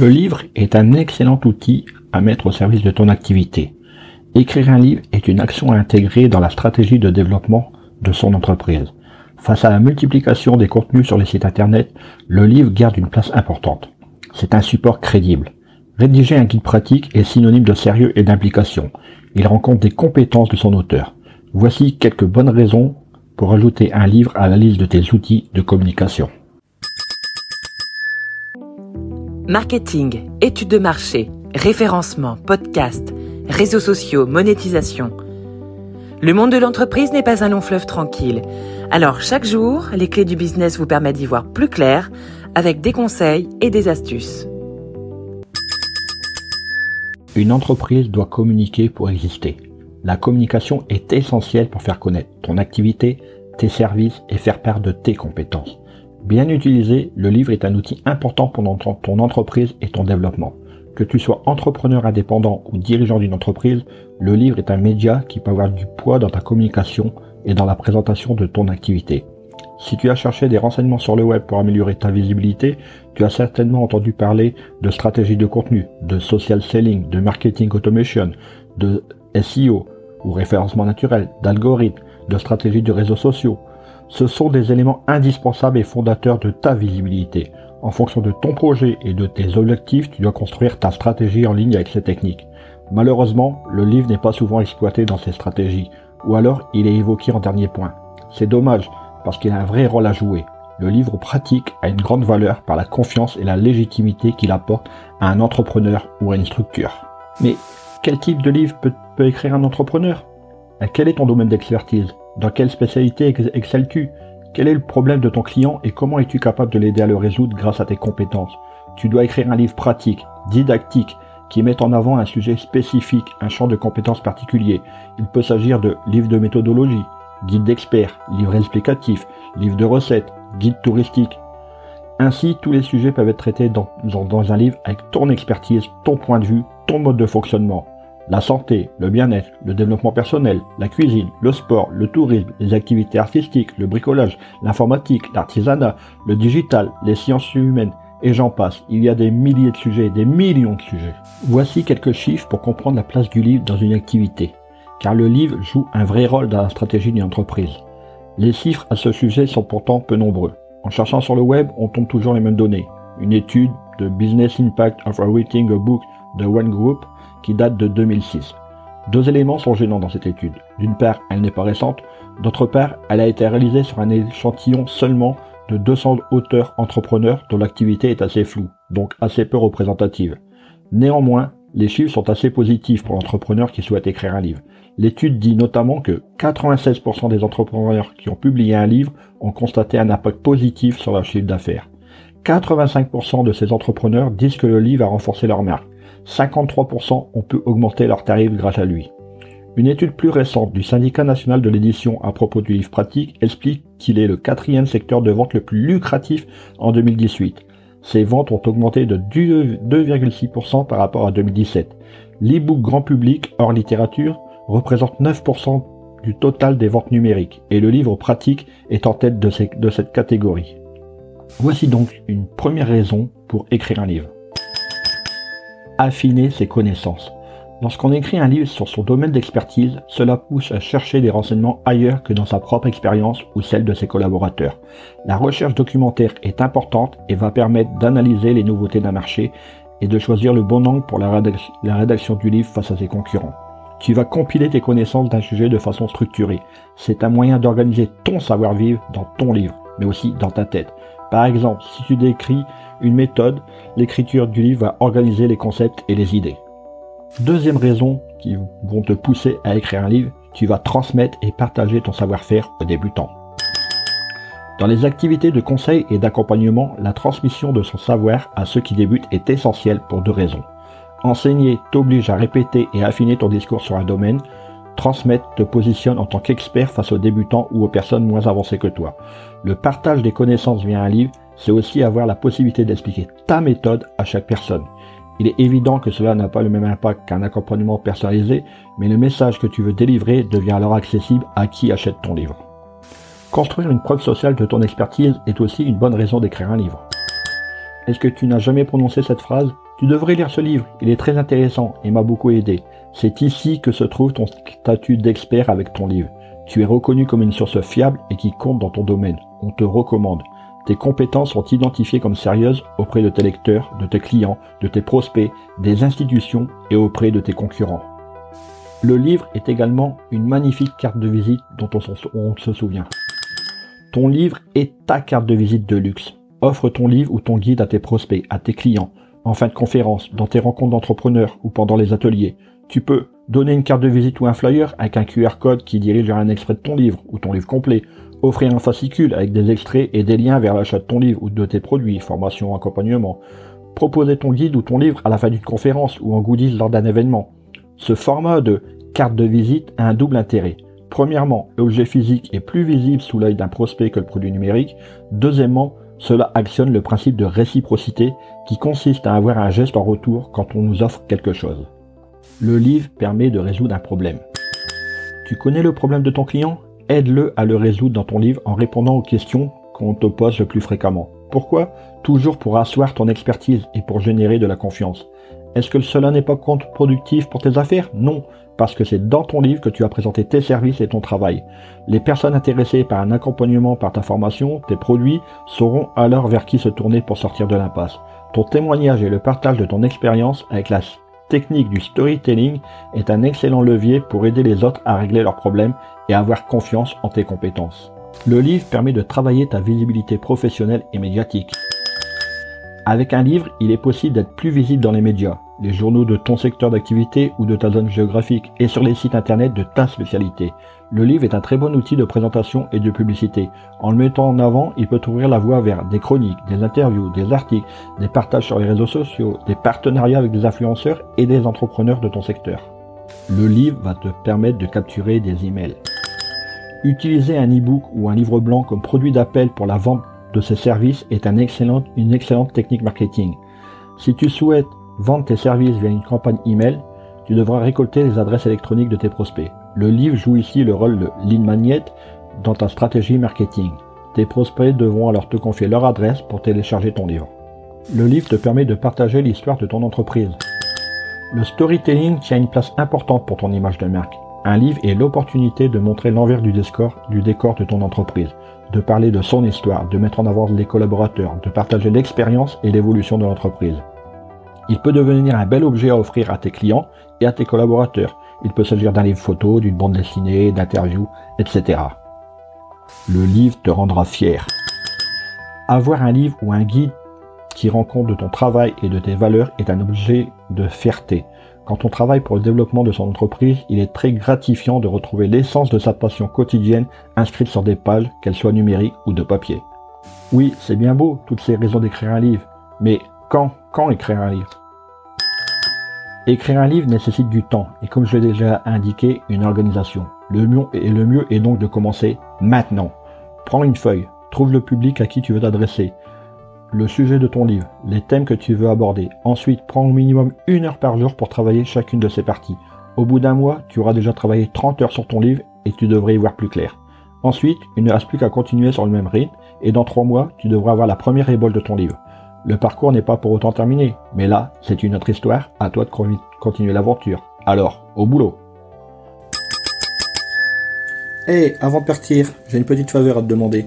Le livre est un excellent outil à mettre au service de ton activité. Écrire un livre est une action à intégrer dans la stratégie de développement de son entreprise. Face à la multiplication des contenus sur les sites internet, le livre garde une place importante. C'est un support crédible. Rédiger un guide pratique est synonyme de sérieux et d'implication. Il rend compte des compétences de son auteur. Voici quelques bonnes raisons pour ajouter un livre à la liste de tes outils de communication. Marketing, études de marché, référencement, podcast, réseaux sociaux, monétisation. Le monde de l'entreprise n'est pas un long fleuve tranquille. Alors chaque jour, les clés du business vous permettent d'y voir plus clair avec des conseils et des astuces. Une entreprise doit communiquer pour exister. La communication est essentielle pour faire connaître ton activité, tes services et faire part de tes compétences. Bien utilisé, le livre est un outil important pour ton entreprise et ton développement. Que tu sois entrepreneur indépendant ou dirigeant d'une entreprise, le livre est un média qui peut avoir du poids dans ta communication et dans la présentation de ton activité. Si tu as cherché des renseignements sur le web pour améliorer ta visibilité, tu as certainement entendu parler de stratégie de contenu, de social selling, de marketing automation, de SEO ou référencement naturel, d'algorithmes, de stratégie de réseaux sociaux. Ce sont des éléments indispensables et fondateurs de ta visibilité. En fonction de ton projet et de tes objectifs, tu dois construire ta stratégie en ligne avec ces techniques. Malheureusement, le livre n'est pas souvent exploité dans ces stratégies, ou alors il est évoqué en dernier point. C'est dommage, parce qu'il a un vrai rôle à jouer. Le livre pratique a une grande valeur par la confiance et la légitimité qu'il apporte à un entrepreneur ou à une structure. Mais quel type de livre peut, écrire un entrepreneur? Quel est ton domaine d'expertise? Dans quelle spécialité excelles-tu? Quel est le problème de ton client et comment es-tu capable de l'aider à le résoudre grâce à tes compétences? Tu dois écrire un livre pratique, didactique, qui met en avant un sujet spécifique, un champ de compétences particulier. Il peut s'agir de livre de méthodologie, guide d'experts, livre explicatif, livre de recettes, guide touristique. Ainsi, tous les sujets peuvent être traités dans un livre avec ton expertise, ton point de vue, ton mode de fonctionnement. La santé, le bien-être, le développement personnel, la cuisine, le sport, le tourisme, les activités artistiques, le bricolage, l'informatique, l'artisanat, le digital, les sciences humaines, et j'en passe. Il y a des milliers de sujets, des millions de sujets. Voici quelques chiffres pour comprendre la place du livre dans une activité, car le livre joue un vrai rôle dans la stratégie d'une entreprise. Les chiffres à ce sujet sont pourtant peu nombreux. En cherchant sur le web, on tombe toujours les mêmes données. Une étude de Business Impact of Writing a Book de One Group qui date de 2006. Deux éléments sont gênants dans cette étude. D'une part, elle n'est pas récente, d'autre part, elle a été réalisée sur un échantillon seulement de 200 auteurs entrepreneurs dont l'activité est assez floue, donc assez peu représentative. Néanmoins, les chiffres sont assez positifs pour l'entrepreneur qui souhaite écrire un livre. L'étude dit notamment que 96% des entrepreneurs qui ont publié un livre ont constaté un impact positif sur leur chiffre d'affaires. 85% de ces entrepreneurs disent que le livre a renforcé leur marque. 53% ont pu augmenter leurs tarifs grâce à lui. Une étude plus récente du syndicat national de l'édition à propos du livre pratique explique qu'il est le quatrième secteur de vente le plus lucratif en 2018. Ses ventes ont augmenté de 2,6% par rapport à 2017. L'e-book grand public hors littérature représente 9% du total des ventes numériques et le livre pratique est en tête de, de cette catégorie. Voici donc une première raison pour écrire un livre affiner ses connaissances. Lorsqu'on écrit un livre sur son domaine d'expertise, cela pousse à chercher des renseignements ailleurs que dans sa propre expérience ou celle de ses collaborateurs. La recherche documentaire est importante et va permettre d'analyser les nouveautés d'un marché et de choisir le bon angle pour la, rédaction du livre face à ses concurrents. Tu vas compiler tes connaissances d'un sujet de façon structurée. C'est un moyen d'organiser ton savoir-vivre dans ton livre, mais aussi dans ta tête. Par exemple, si tu décris une méthode, l'écriture du livre va organiser les concepts et les idées. Deuxième raison qui vont te pousser à écrire un livre, tu vas transmettre et partager ton savoir-faire aux débutants. Dans les activités de conseil et d'accompagnement, la transmission de son savoir à ceux qui débutent est essentielle pour deux raisons. Enseigner t'oblige à répéter et affiner ton discours sur un domaine. Transmettre te positionne en tant qu'expert face aux débutants ou aux personnes moins avancées que toi. Le partage des connaissances via un livre c'est aussi avoir la possibilité d'expliquer ta méthode à chaque personne. Il est évident que cela n'a pas le même impact qu'un accompagnement personnalisé, mais le message que tu veux délivrer devient alors accessible à qui achète ton livre. Construire une preuve sociale de ton expertise est aussi une bonne raison d'écrire un livre. Est-ce que tu n'as jamais prononcé cette phrase? Tu devrais lire ce livre, il est très intéressant et m'a beaucoup aidé. C'est ici que se trouve ton statut d'expert avec ton livre. Tu es reconnu comme une source fiable et qui compte dans ton domaine. On te recommande. Tes compétences sont identifiées comme sérieuses auprès de tes lecteurs, de tes clients, de tes prospects, des institutions et auprès de tes concurrents. Le livre est également une magnifique carte de visite dont on, se souvient. Ton livre est ta carte de visite de luxe. Offre ton livre ou ton guide à tes prospects, à tes clients, en fin de conférence, dans tes rencontres d'entrepreneurs ou pendant les ateliers. Tu peux donner une carte de visite ou un flyer avec un QR code qui dirige vers un extrait de ton livre ou ton livre complet, offrir un fascicule avec des extraits et des liens vers l'achat de ton livre ou de tes produits, formation, accompagnement, proposer ton guide ou ton livre à la fin d'une conférence ou en goodies lors d'un événement. Ce format de carte de visite a un double intérêt. Premièrement, l'objet physique est plus visible sous l'œil d'un prospect que le produit numérique. Deuxièmement, cela actionne le principe de réciprocité qui consiste à avoir un geste en retour quand on nous offre quelque chose. Le livre permet de résoudre un problème. Tu connais le problème de ton client? Aide-le à le résoudre dans ton livre en répondant aux questions qu'on te pose le plus fréquemment. Pourquoi? Toujours pour asseoir ton expertise et pour générer de la confiance. Est-ce que cela n'est pas contre-productif pour tes affaires? Non, parce que c'est dans ton livre que tu as présenté tes services et ton travail. Les personnes intéressées par un accompagnement par ta formation, tes produits, sauront alors vers qui se tourner pour sortir de l'impasse. Ton témoignage et le partage de ton expérience avec la technique du storytelling est un excellent levier pour aider les autres à régler leurs problèmes et avoir confiance en tes compétences. Le livre permet de travailler ta visibilité professionnelle et médiatique. Avec un livre, il est possible d'être plus visible dans les médias, les journaux de ton secteur d'activité ou de ta zone géographique et sur les sites internet de ta spécialité. Le livre est un très bon outil de présentation et de publicité. En le mettant en avant, il peut ouvrir la voie vers des chroniques, des interviews, des articles, des partages sur les réseaux sociaux, des partenariats avec des influenceurs et des entrepreneurs de ton secteur. Le livre va te permettre de capturer des emails. Utiliser un e-book ou un livre blanc comme produit d'appel pour la vente de ces services est une excellente technique marketing. Si tu souhaites vendre tes services via une campagne email, tu devras récolter les adresses électroniques de tes prospects. Le livre joue ici le rôle de lead magnet dans ta stratégie marketing. Tes prospects devront alors te confier leur adresse pour télécharger ton livre. Le livre te permet de partager l'histoire de ton entreprise. Le storytelling tient une place importante pour ton image de marque. Un livre est l'opportunité de montrer l'envers du décor de ton entreprise, de parler de son histoire, de mettre en avant les collaborateurs, de partager l'expérience et l'évolution de l'entreprise. Il peut devenir un bel objet à offrir à tes clients et à tes collaborateurs. Il peut s'agir d'un livre photo, d'une bande dessinée, d'interviews, etc. Le livre te rendra fier. Avoir un livre ou un guide qui rend compte de ton travail et de tes valeurs est un objet de fierté. Quand on travaille pour le développement de son entreprise, il est très gratifiant de retrouver l'essence de sa passion quotidienne inscrite sur des pages, qu'elles soient numériques ou de papier. Oui, c'est bien beau, toutes ces raisons d'écrire un livre, mais quand, quand écrire un livre? Écrire un livre nécessite du temps et comme je l'ai déjà indiqué, une organisation. Le mieux, et le mieux est donc de commencer maintenant. Prends une feuille, trouve le public à qui tu veux t'adresser, le sujet de ton livre, les thèmes que tu veux aborder. Ensuite, prends au minimum une heure par jour pour travailler chacune de ces parties. Au bout d'un mois, tu auras déjà travaillé 30 heures sur ton livre et tu devrais y voir plus clair. Ensuite, il ne reste plus qu'à continuer sur le même rythme et dans 3 mois, tu devras avoir la première ébole de ton livre. Le parcours n'est pas pour autant terminé, mais là, c'est une autre histoire, à toi de continuer l'aventure. Alors, au boulot Hé, avant de partir, j'ai une petite faveur à te demander.